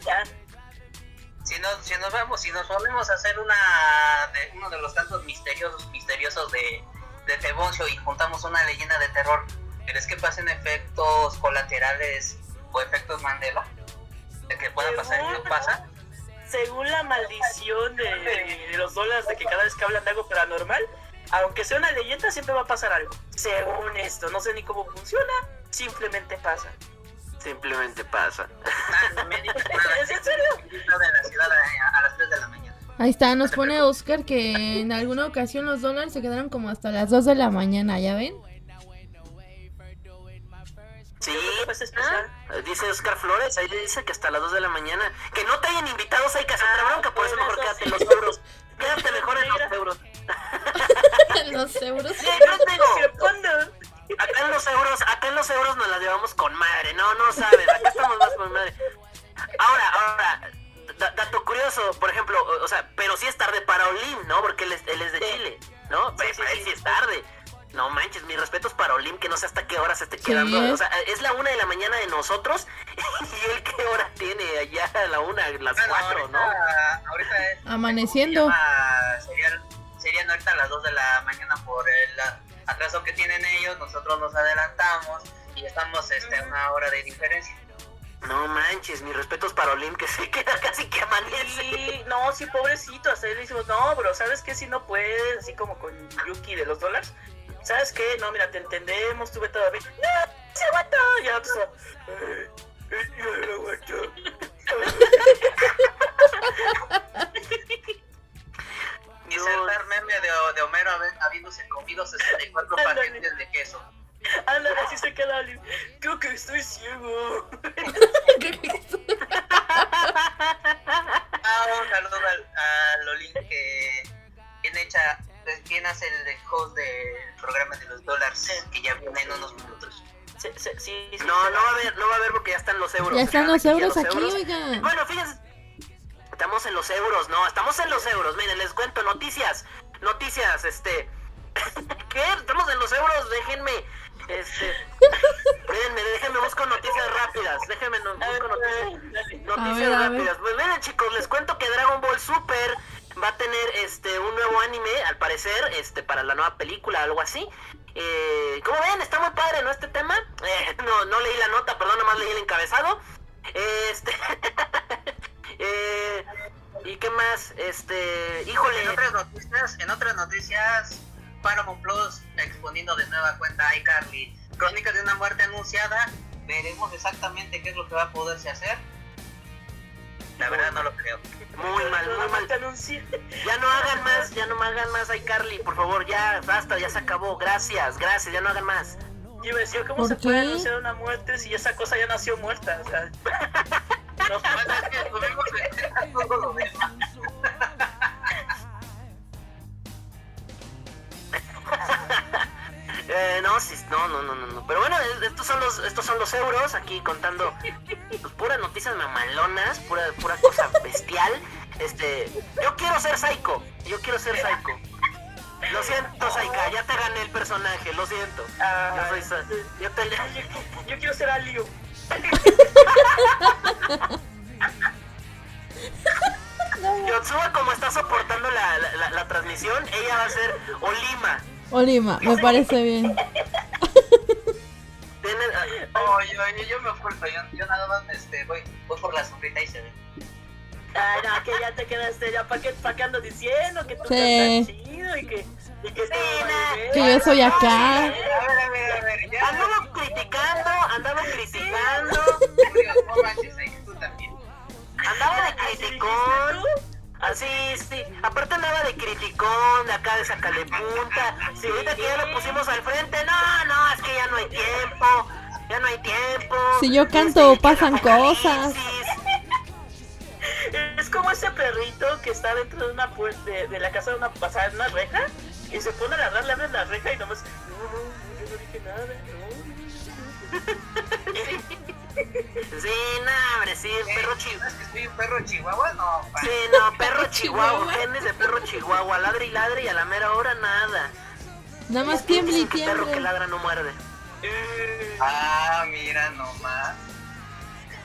si nos, si nos vamos, si nos ponemos a hacer una de uno de los cantos misteriosos, misteriosos de, de Teboncio y juntamos una leyenda de terror, ¿crees que pasen efectos colaterales o efectos Mandela? De que pueda pasar y no pasa. Según la maldición de, de los dólares de que cada vez que hablan de algo paranormal, aunque sea una leyenda, siempre va a pasar algo. Según esto, no sé ni cómo funciona, simplemente pasa. Simplemente pasa. Ah. ¿Es en serio? A las 3 de la mañana. Ahí está, nos pone Oscar que en alguna ocasión los dólares se quedaron como hasta las 2 de la mañana, ¿ya ven? Sí. Ah, Dice Oscar Flores, ahí le dice que hasta las 2 de la mañana. Que no te hayan invitado, hay que hacer Ah, bronca, por eso mejor quédate en los euros. Quédate mejor en los euros. los euros. Sí, yo te digo, ¿Qué panda? acá en los euros, acá en los euros nos las llevamos con madre, no, no sabes, acá estamos más con madre. Ahora, ahora, da- dato curioso, por ejemplo, o, sea, pero sí es tarde para Olim, ¿no? Porque él es, él es de Sí. Chile, ¿no? Sí, Pero sí, para él sí es tarde. No manches, mis respetos para Olim, que no sé hasta qué hora se esté Sí. quedando. O sea, es la una de la mañana de nosotros y él qué hora tiene allá a la una, las Bueno, cuatro, ahorita, ¿no? ahorita es. Amaneciendo. Serían, serían ahorita las 2 de la mañana por el atraso que tienen ellos. Nosotros nos adelantamos y estamos este, a una hora de diferencia. No manches, mis respetos para Olim que se queda casi que amanece. Sí, no, sí, pobrecito. Hasta ahí le decimos, no, bro, ¿sabes qué? Si no puedes, así como con Yuki de los dólares. ¿Sabes qué? No, mira, te entendemos, tuve todo bien. ¡No! ¡Se aguanta! Ya, pues, eh, eh, ya lo aguanto. Dice el tal meme de, de Homero habi- habiéndose comido 64 Ándale. paquetes de queso. Ándale, así se queda Ali. Creo que estoy ciego. que ya viene en unos minutos. Sí, sí, sí, sí, No, no va a haber, no va a haber porque ya están los euros. Ya están los euros aquí, oiga. Bueno, fíjense, estamos en los euros, no, estamos en los euros. Miren, les cuento noticias, noticias, este, ¿qué? Estamos en los euros, déjenme, este, déjenme, déjenme busco noticias rápidas, déjenme no, busco noticias. Noticias ver. rápidas. Pues miren chicos, les cuento que Dragon Ball Super va a tener este un nuevo anime, al parecer, este para la nueva película, algo así. Eh, como ven, está muy padre, ¿no? Este tema. Eh, no, no leí la nota, perdón, nomás leí el encabezado. Este. eh, ¿Y qué más? Este. Híjole. En otras noticias, en otras noticias, Paramount Plus exponiendo de nueva cuenta a iCarly. Crónicas de una muerte anunciada. Veremos exactamente qué es lo que va a poderse hacer. La verdad no lo creo. Muy mal, muy mal. Te anuncié. Ya no hagan más, ya no me hagan más iCarly, por favor, ya, basta, ya se acabó. Gracias, gracias, ya no hagan más. Yo iba a decir, ¿cómo ¿Por se puede anunciar una muerte si esa cosa ya nació muerta? O sea, no, Bueno, es que a todo lo demás. Eh, no, sí, no, no, no, no, no. Pero bueno, es- estos son los, estos son los euros, aquí contando pues, puras noticias mamalonas, pura, pura cosa bestial. Este, yo quiero ser Psycho, yo quiero ser Psycho. Lo siento, Saika, ya te gané el personaje, lo siento. ah, Yo soy yo te yo, yo quiero ser Alio. Yotsuba, como está soportando la, la, la- la transmisión, ella va a ser Olima. Olima, me parece bien. Oye, oye, yo me oculto, yo, yo nada más este, voy, voy por la sombrita y se ve. Ah, no, que ya te quedaste, ya, ¿para qué, pa' qué ando diciendo? Que tú Sí. estás chido y que, y que vale ver. Que yo soy acá. A ver, a ver, a ver. Andaba criticando, andaba criticando, Dios, no manches, ahí tú también. andaba de ¿Así dijiste criticón. Así, sí. Aparte andaba de criticón, de acá de sacale punta. Si ahorita que ya lo pusimos al frente, no, no, es que ya no hay tiempo. Ya no hay tiempo. Si yo canto, Este, pasan cosas. Es como ese perrito que está dentro de una puerta de, de la casa de una pasada en una reja y se pone a ladrar, le abren la reja y nomás, no, no, yo no dije nada, no. Sí, no, hombre, sí, perro chihuahua. ¿Es que soy un perro chihuahua? No, pa. Sí, no, perro chihuahua, genes de perro chihuahua, ladre y ladre y a la mera hora nada. Nada más tiemble y que perro que tiemble. ladra no muerde. Eh, Ah, mira nomás.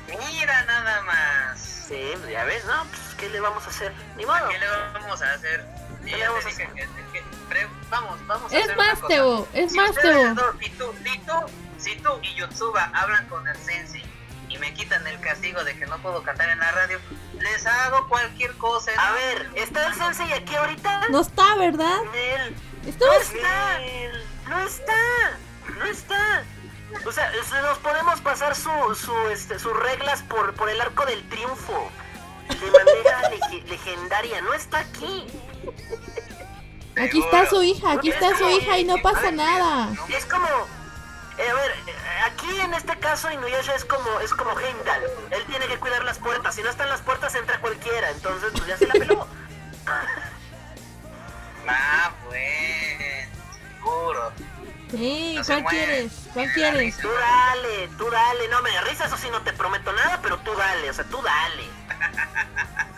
Mira nada más. Sí, ya ves, no, pues, ¿qué le vamos a hacer? Ni modo. ¿Qué le vamos a hacer? Y le vamos a dije que, que- pre- vamos, vamos a Es hacer más, una cosa. Teo, es si más, Teo. si tú, si tú, si tú y Yotsuba hablan con el sensei y me quitan el castigo de que no puedo cantar en la radio, les hago cualquier cosa. A ver, ¿está el sensei aquí ahorita? No está, ¿verdad? Nel. Está No está, no está, no está. O sea, nos podemos pasar su, su, este, sus reglas por, por el arco del triunfo. De manera lege- legendaria. No está aquí. Aquí está su hija, aquí está su hija y no pasa nada. Es como... eh, a ver, eh, aquí en este caso Inuyasha es como, es como Heimdall. Él tiene que cuidar las puertas. Si no están las puertas, entra cualquiera. Entonces, pues ya se la peló. Ah, pues, seguro. Sí, No ¿cuál quieres? ¿Cuál quieres? Tú dale, tú dale. No me da risa, eso sí no te prometo nada, pero tú dale. O sea, tú dale.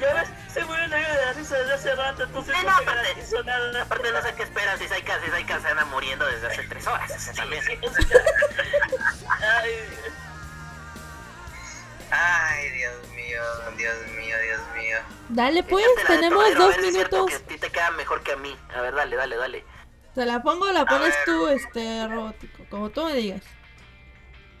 Ya ves, se muere de la risa desde hace rato, entonces Sí, no no, se aparte- garantizó nada. Aparte no sé qué esperas si Saika, si Saika se anda muriendo desde hace tres horas. o sea, también. Ay, Ay, Dios mío, Dios mío, Dios mío. Dale pues, tenemos torero, a dos ver si es cierto minutos. Que a ti te queda mejor que a mí. A ver, dale, dale, dale. ¿Te la pongo o la pones ver. tú, este, robótico? Como tú me digas.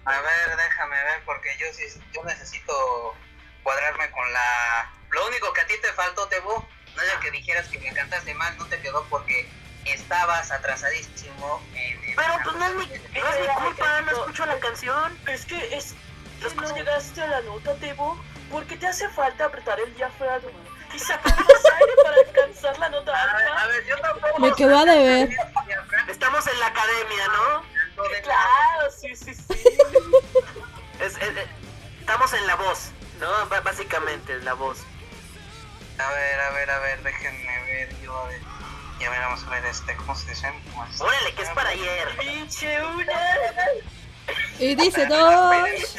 A ver, déjame ver, porque yo sí, yo necesito cuadrarme con la... Lo único que a ti te faltó, Tebo, no es que dijeras que me cantaste mal, no te quedó porque estabas atrasadísimo en el... Pero pues no es mi, no es mi culpa, no escucho la canción. Es que es que no llegaste a la nota, Tebo, porque te hace falta apretar el diafragma y sacar más aire para alcanzar la nota A ver, a alta. ver, yo tampoco... Me quedó a deber. Estamos en la academia, ¿no? Claro, sí, sí, sí. Es- es- es- estamos en la voz, ¿no? B- básicamente es la voz. A ver, a ver, a ver, déjenme ver, yo a ver. Y a ver, vamos a ver este, ¿cómo se dice? Órale, que es para ayer. Pinche una. Y dice dos.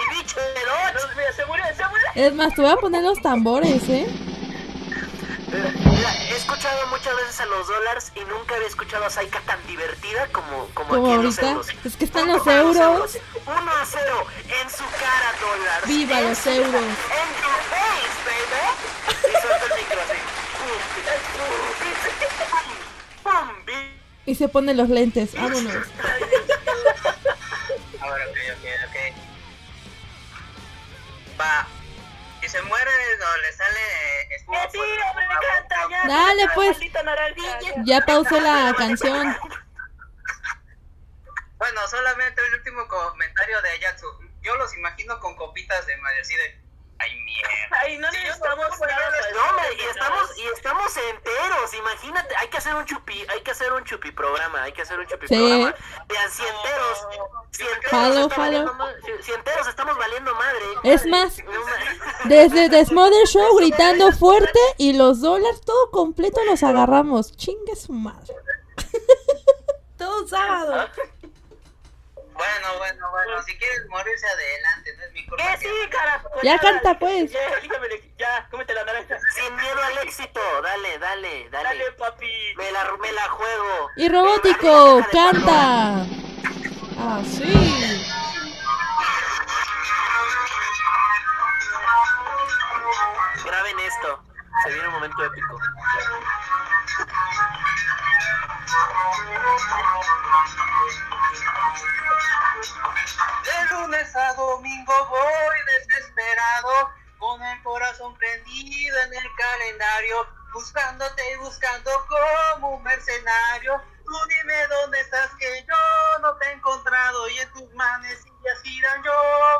Y dos. No, mira, se murió, se murió. Es más, te voy a poner los tambores, ¿eh? Escuchado muchas veces a los dólares y nunca había escuchado a Saika tan divertida como, como, Como aquí en los ahorita. euros. Es que están los euros. Uno a cero en su cara, dólares. Viva En los euros. En your face, baby. Y suelta el micro así. Pum, Y se pone los lentes. Vámonos. A ver, ok, ok, ok. Va. Si se muere o le sale hombre, canta ya. Dale, pues. Ya pausé la canción. Bueno, solamente el último comentario de Ayatsu. Yo los imagino con copitas de madre, así de. Ay, mierda. Ay, no necesitamos nada. para No, y estamos, y estamos enteros, imagínate, hay que hacer un chupi, hay que hacer un chupi programa, hay que hacer un chupi Sí. programa. Vean, si enteros, si enteros, jalo. valiendo si- enteros estamos valiendo madre. Es más, desde The Smother Show gritando fuerte y los dólares todo completo los agarramos. Chingue su madre. todo sábado. Bueno, bueno, bueno. Si quieres morirse adelante, no es mi culpa. Que sí, carajo. Ya canta, pues. Ya, dígamele, ya, cómete la naranja. Sin miedo al éxito, dale, dale, dale. Dale, papi. Me la, me la juego. Y Robótico, canta. Ah, sí. Graben esto, se viene un momento épico. De lunes a domingo voy desesperado, con el corazón prendido en el calendario, buscándote y buscando como un mercenario. Tú dime dónde estás que yo no te he encontrado y en tus manecillas giran yo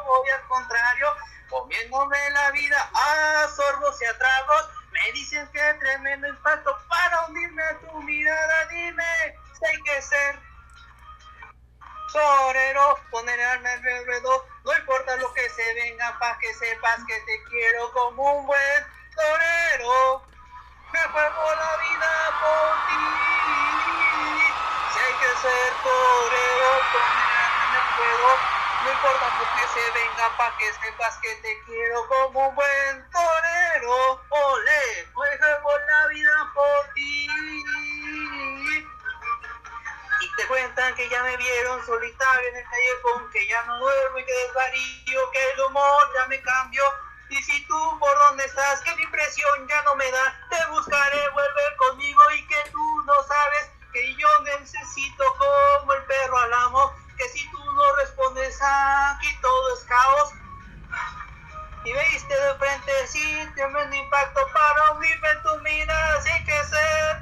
voy al contrario, comiéndome la vida a sorbos y a. Me dicen que tremendo impacto para hundirme a tu mirada, dime, hay que ser torero, poner alma en el ruedo, no importa lo que se venga, pa' que sepas que te quiero como un buen torero. Me juego la vida por ti. Hay que ser torero, poner en el no importa que se venga, pa' que sepas que te quiero como un buen torero. Ole, juego la vida por ti. Y te cuentan que ya me vieron solitario en el callejón, que ya no duermo y que desvarío, que el humor ya me cambió. Y si tú por dónde estás, que mi impresión ya no me da, te buscaré, vuelve conmigo y que tú no sabes que yo necesito como el perro al amo, que si tú no respondes aquí todo es caos. Y veiste de frente, sí, tremendo impacto para unirme tu mirada, sí que ser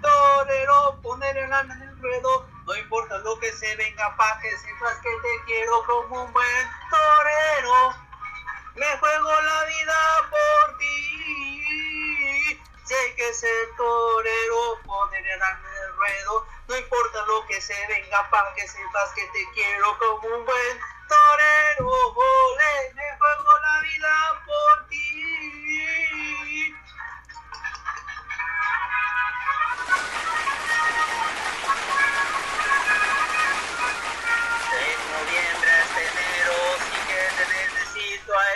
torero, poner el alma en el ruedo, no importa lo que se venga, pa' que sepas que te quiero como un buen torero. Me juego la vida por ti. Si hay que ser torero, poner el alma en el ruedo, no importa lo que se venga, pa' que sepas que te quiero como un buen torero. Ole, me juego la vida por ti.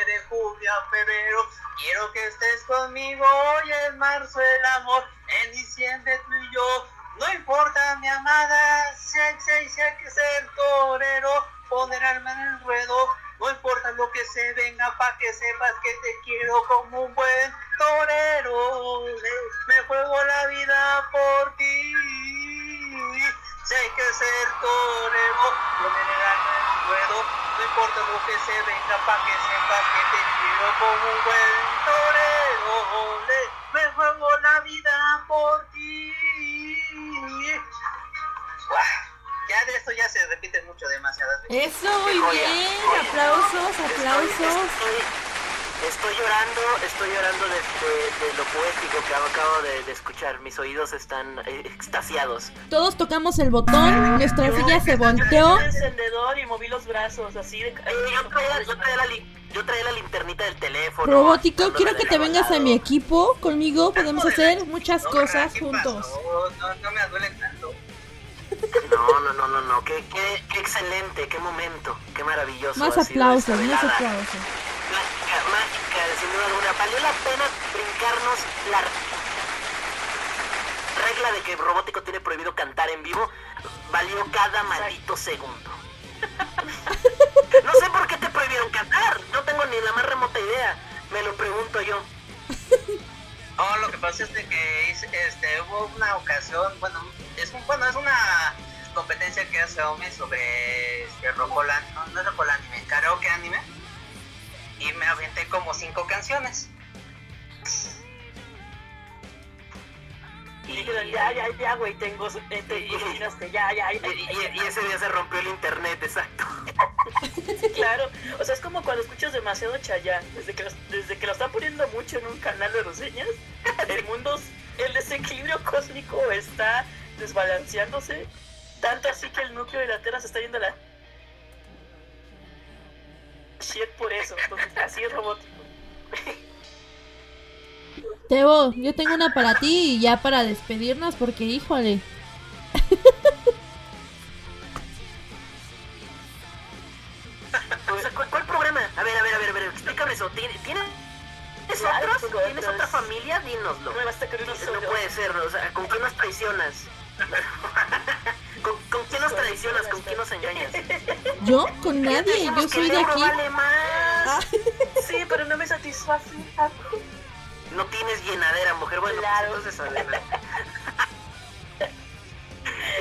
De julio a febrero. Quiero que estés conmigo hoy en marzo el amor, en diciembre tú y yo. No importa mi amada, si hay, si hay- si que ser torero, poner alma en el ruedo. No importa lo que se venga, pa' que sepas que te quiero como un buen torero. Me juego la vida por ti. Si hay que ser torero, yo me gano el ruedo. No importa lo que se venga, pa' que sepas que te quiero como un buen torero. Me juego la vida por ti. Ya de esto ya se repite mucho demasiadas veces. Eso, muy Joya, bien. joya. Aplausos, aplausos. Estoy, estoy llorando, estoy llorando de, de- de lo poético que acabo de, de escuchar. Mis oídos están eh, extasiados. Todos tocamos el botón, nuestra silla se volteó. el encendedor y moví los brazos así de yo, traía, yo, traía la li- yo traía la linternita del teléfono. Robótico, quiero que te lado a vengas a mi equipo. Conmigo podemos hacer muchas cosas ¿qué juntos. No, no me duelen tanto. No, no, no, no, no. Qué, qué, qué excelente, qué momento, qué maravilloso. Más aplausos, más aplausos. Mágica, mágica, sin duda alguna. Valió la pena brincarnos la regla de que Robótico tiene prohibido cantar en vivo. Valió cada maldito segundo. No sé por qué te prohibieron cantar. No tengo ni la más remota idea. Me lo pregunto yo. No, lo que pasa es de que este, hubo una ocasión, bueno, es un, bueno, es una competencia que hace Omi sobre este, Rocola, no, no es Rocola anime, karaoke anime, y me aventé como cinco canciones. Y dijeron, ya, ya, ya, güey, tengo, eh, te imaginaste, ya, ya, ya, Y, ese día se rompió el internet, exacto. Claro. O sea, es como cuando escuchas demasiado Chayanne. Desde que, desde que lo están poniendo mucho en un canal de reseñas, el mundo, el desequilibrio cósmico está desbalanceándose. Tanto así que el núcleo de la Tierra se está yendo a la... Shit por eso. Entonces, así es robótico. Tebo, yo tengo una para ti y ya para despedirnos porque, híjole. O sea, ¿cuál, cuál programa? A ver, a ver, a ver, a ver, explícame eso. ¿Tiene- ¿Tienes Claro, otros? ¿Tienes otros. otra familia? Dínoslo. No me basta con uno No solo. puede ser, o sea, ¿con quién nos traicionas? ¿Con, con quién nos traicionas? ¿Con quién nos engañas? Yo con nadie, yo soy de aquí. vale más. Sí, pero no me satisface. No tienes llenadera, mujer. Bueno, Claro. pues entonces adelante.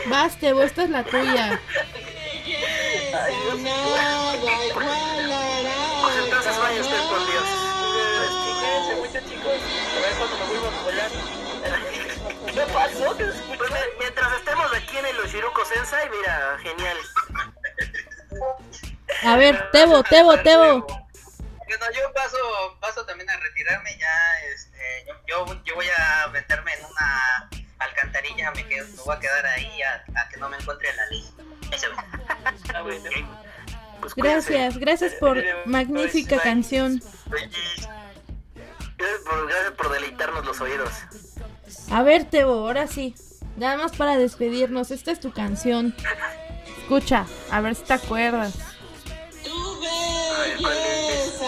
Vas, Tebo, esta es la tuya. Pues entonces vaya usted con Dios. Cuídense mucho, chicos. A ver cuando me vuelvo a volar. ¿Qué pasó? ¿Qué se escuchó? Pues mi- mientras estemos aquí en el Oshiruko Sensei, mira, genial. A ver, Tebo, Tebo, Tebo. Bueno, yo paso, paso también a retirarme ya, este, yo, yo, yo voy a meterme en una alcantarilla, me, quedo, me voy a quedar ahí a, a que no me encuentre la. Ahí se ve. Ah, bueno. Pues. Gracias, gracias por magnífica canción. Gracias por, gracias por deleitarnos los oídos. A ver, Tebo, ahora sí. Nada más para despedirnos. Esta es tu canción. Escucha, a ver si te acuerdas. A ver, ¿cuál es?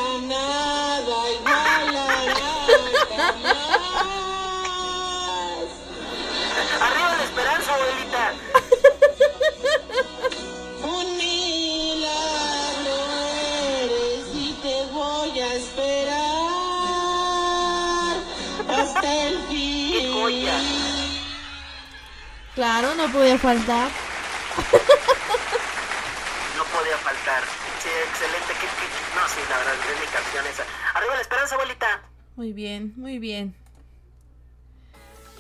Arriba la esperanza, abuelita. Claro, no podía faltar. No podía faltar. Sí, excelente. ¿Qué, qué- qué? No, sí, la verdad, es mi canción esa. Arriba la esperanza, abuelita. Muy bien, muy bien.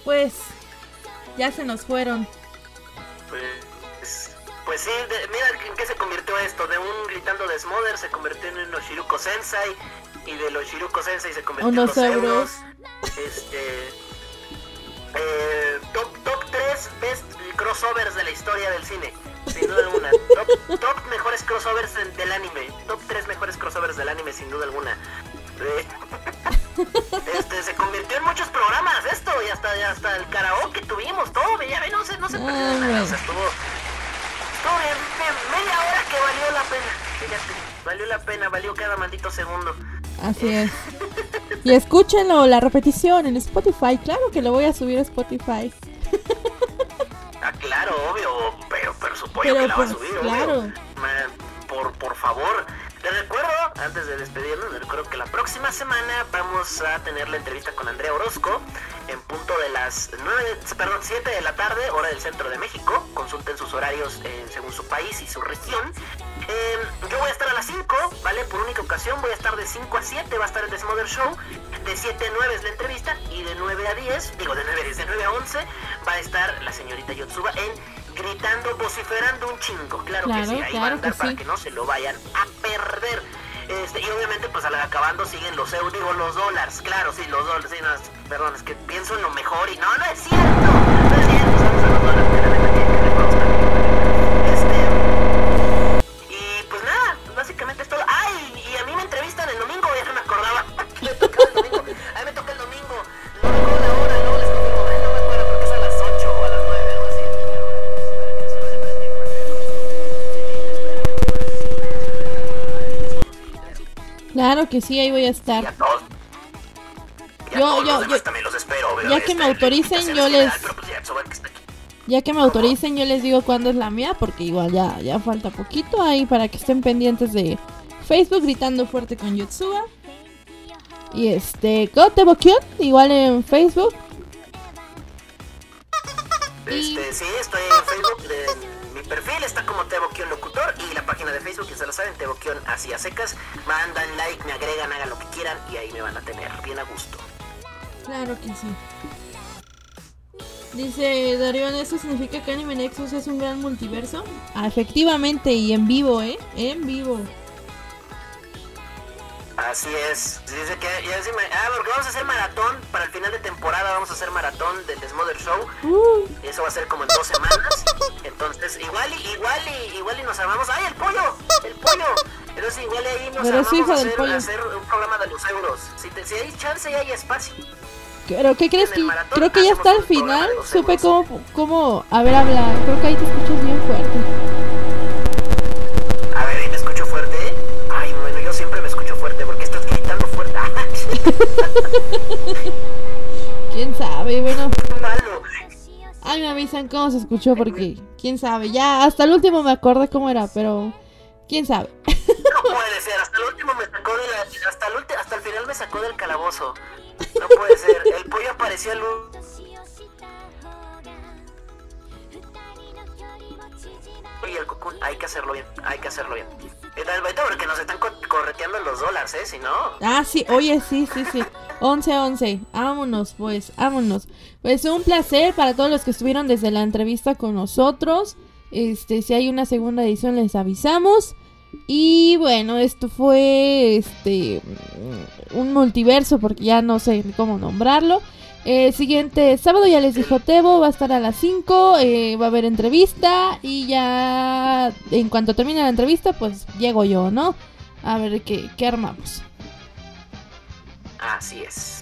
Pues, ya se nos fueron. Pues, pues sí, de- mira en qué se convirtió esto. De un gritando de Smother se convirtió en un Oshiruko Sensei. Y de los Oshiruko Sensei se convirtió en los euros. euros. Este. eh, top, top 3 best crossovers de la historia del cine. Sin duda alguna. Top, top mejores crossovers del anime. Top 3 mejores crossovers del anime, sin duda alguna. Eh, este, se convirtió en muchos programas esto. Y hasta, hasta el karaoke tuvimos todo. Ya ve, no se, no se perdió nada. O güey. sea, estuvo. Estuvo bien, bien, media hora que valió la pena. Fíjate, valió la pena, valió cada maldito segundo. Así es. Y escúchenlo, la repetición en Spotify. Claro que lo voy a subir a Spotify. Ah, claro, obvio, pero, pero supongo que la va a subir, claro. obvio. Por, por favor. Les recuerdo, antes de despedirnos, les recuerdo que la próxima semana vamos a tener la entrevista con Andrea Orozco en punto de las 9, perdón, 7 de la tarde, hora del centro de México. Consulten sus horarios eh, según su país y su región. Eh, yo voy a estar a las 5, ¿vale? Por única ocasión voy a estar de 5 a 7, va a estar el Smother Show. De 7 a 9 es la entrevista y de 9 a 10, digo de 9 a 10, de 9 a 11 va a estar la señorita Yotsuba en gritando, vociferando un chingo. Claro, Claro, que sí, ahí claro va a andar que para sí. que no se lo vayan a perder. Este, y obviamente pues al acabando siguen los euros, digo los dólares, claro, sí, los dólares, sí, no, perdón, es que pienso en lo mejor y no, no es cierto, no es cierto, son solo dólares que Claro que sí, ahí voy a estar. todos. Yo- yo- los demás yo- también los espero. pero ya que me este, autoricen, yo general, les- pues ya, que. Ya me autoricen, yo les digo cuándo es la mía, porque igual ya, ya falta poquito ahí para que estén pendientes de Facebook gritando fuerte con Yotsuba. Y este, Gote igual en Facebook. Este, sí, estoy en Facebook. de- perfil está como Teboquion Locutor y la página de Facebook, ya se lo saben, Teboquion así a secas. Mandan like, me agregan, hagan lo que quieran y ahí me van a tener bien a gusto. Claro que sí. Dice Darion, ¿eso significa que Anime Nexus es un gran multiverso? Ah, efectivamente, y en vivo, ¿eh? En vivo. Así es. Dice que ya sí ah, porque vamos a hacer maratón para el final de temporada. Vamos a hacer maratón del Smother Show. Uh, Y eso va a ser como en dos semanas. Entonces, igual y igual y igual y nos armamos. ¡Ay, el pollo! ¡El pollo! Entonces igual y ahí nos Pero armamos a hacer, a hacer un programa de los euros. Si, te- si hay chance y hay espacio. ¿Pero qué crees que? Creo que ya está al final. Supe cómo, cómo... A ver, habla. Creo que ahí te escuchas bien fuerte. ¿Quién sabe? Bueno, Malo. ahí me avisan cómo se escuchó porque... ¿Quién sabe? Ya hasta el último me acordé cómo era, pero... ¿Quién sabe? No puede ser, hasta el último me sacó de la, hasta el ulti- hasta el final me sacó del calabozo. No puede ser, el pollo aparecía luz. Y el cucún, hay que hacerlo bien, hay que hacerlo bien. Ahorita porque nos están co- correteando los dólares, ¿eh? Si no, Ah, sí, oye, sí, sí, sí. 11-11. Vámonos, pues, vámonos. Pues un placer para todos los que estuvieron desde la entrevista con nosotros. Este, si hay una segunda edición les avisamos. Y bueno, esto fue este un multiverso porque ya no sé cómo nombrarlo. El siguiente sábado ya les dijo Tebo, va a estar a las 5, eh, va a haber entrevista y ya en cuanto termine la entrevista pues llego yo, ¿no? A ver qué, qué armamos. así es.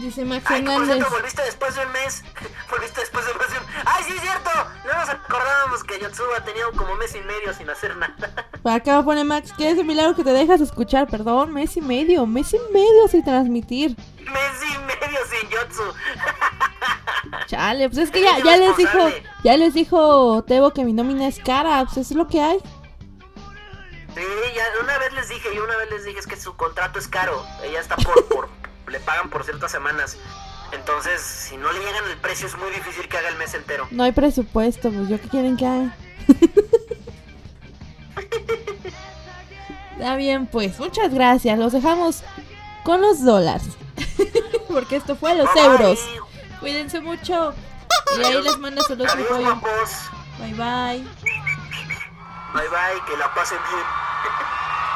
Dice Max Ay, por Hernández. cierto, volviste después de un mes. Volviste después de un... ¡Ay, sí es cierto! No nos acordábamos que Yotsuba tenía como mes y medio sin hacer nada. Por acá pone Max, ¿qué es el milagro que te dejas escuchar? Perdón, mes y medio, mes y medio sin transmitir. mes y medio sin Yotsu. Chale, pues es que ya, les dijo, ya les dijo Tebo que mi nómina es cara, pues eso es lo que hay. Sí, ya una vez les dije, yo una vez les dije es que su contrato es caro. Ella está por, por le pagan por ciertas semanas. Entonces, si no le llegan el precio es muy difícil que haga el mes entero. No hay presupuesto, pues yo qué quieren que haga. Está bien, pues, muchas gracias. Los dejamos con los dólares. Porque esto fue los Bye, euros. Cuídense mucho. Y ahí les manda saludos mi Adiós, pollo. guapos. Bye bye. Bye bye, que la pasen bien.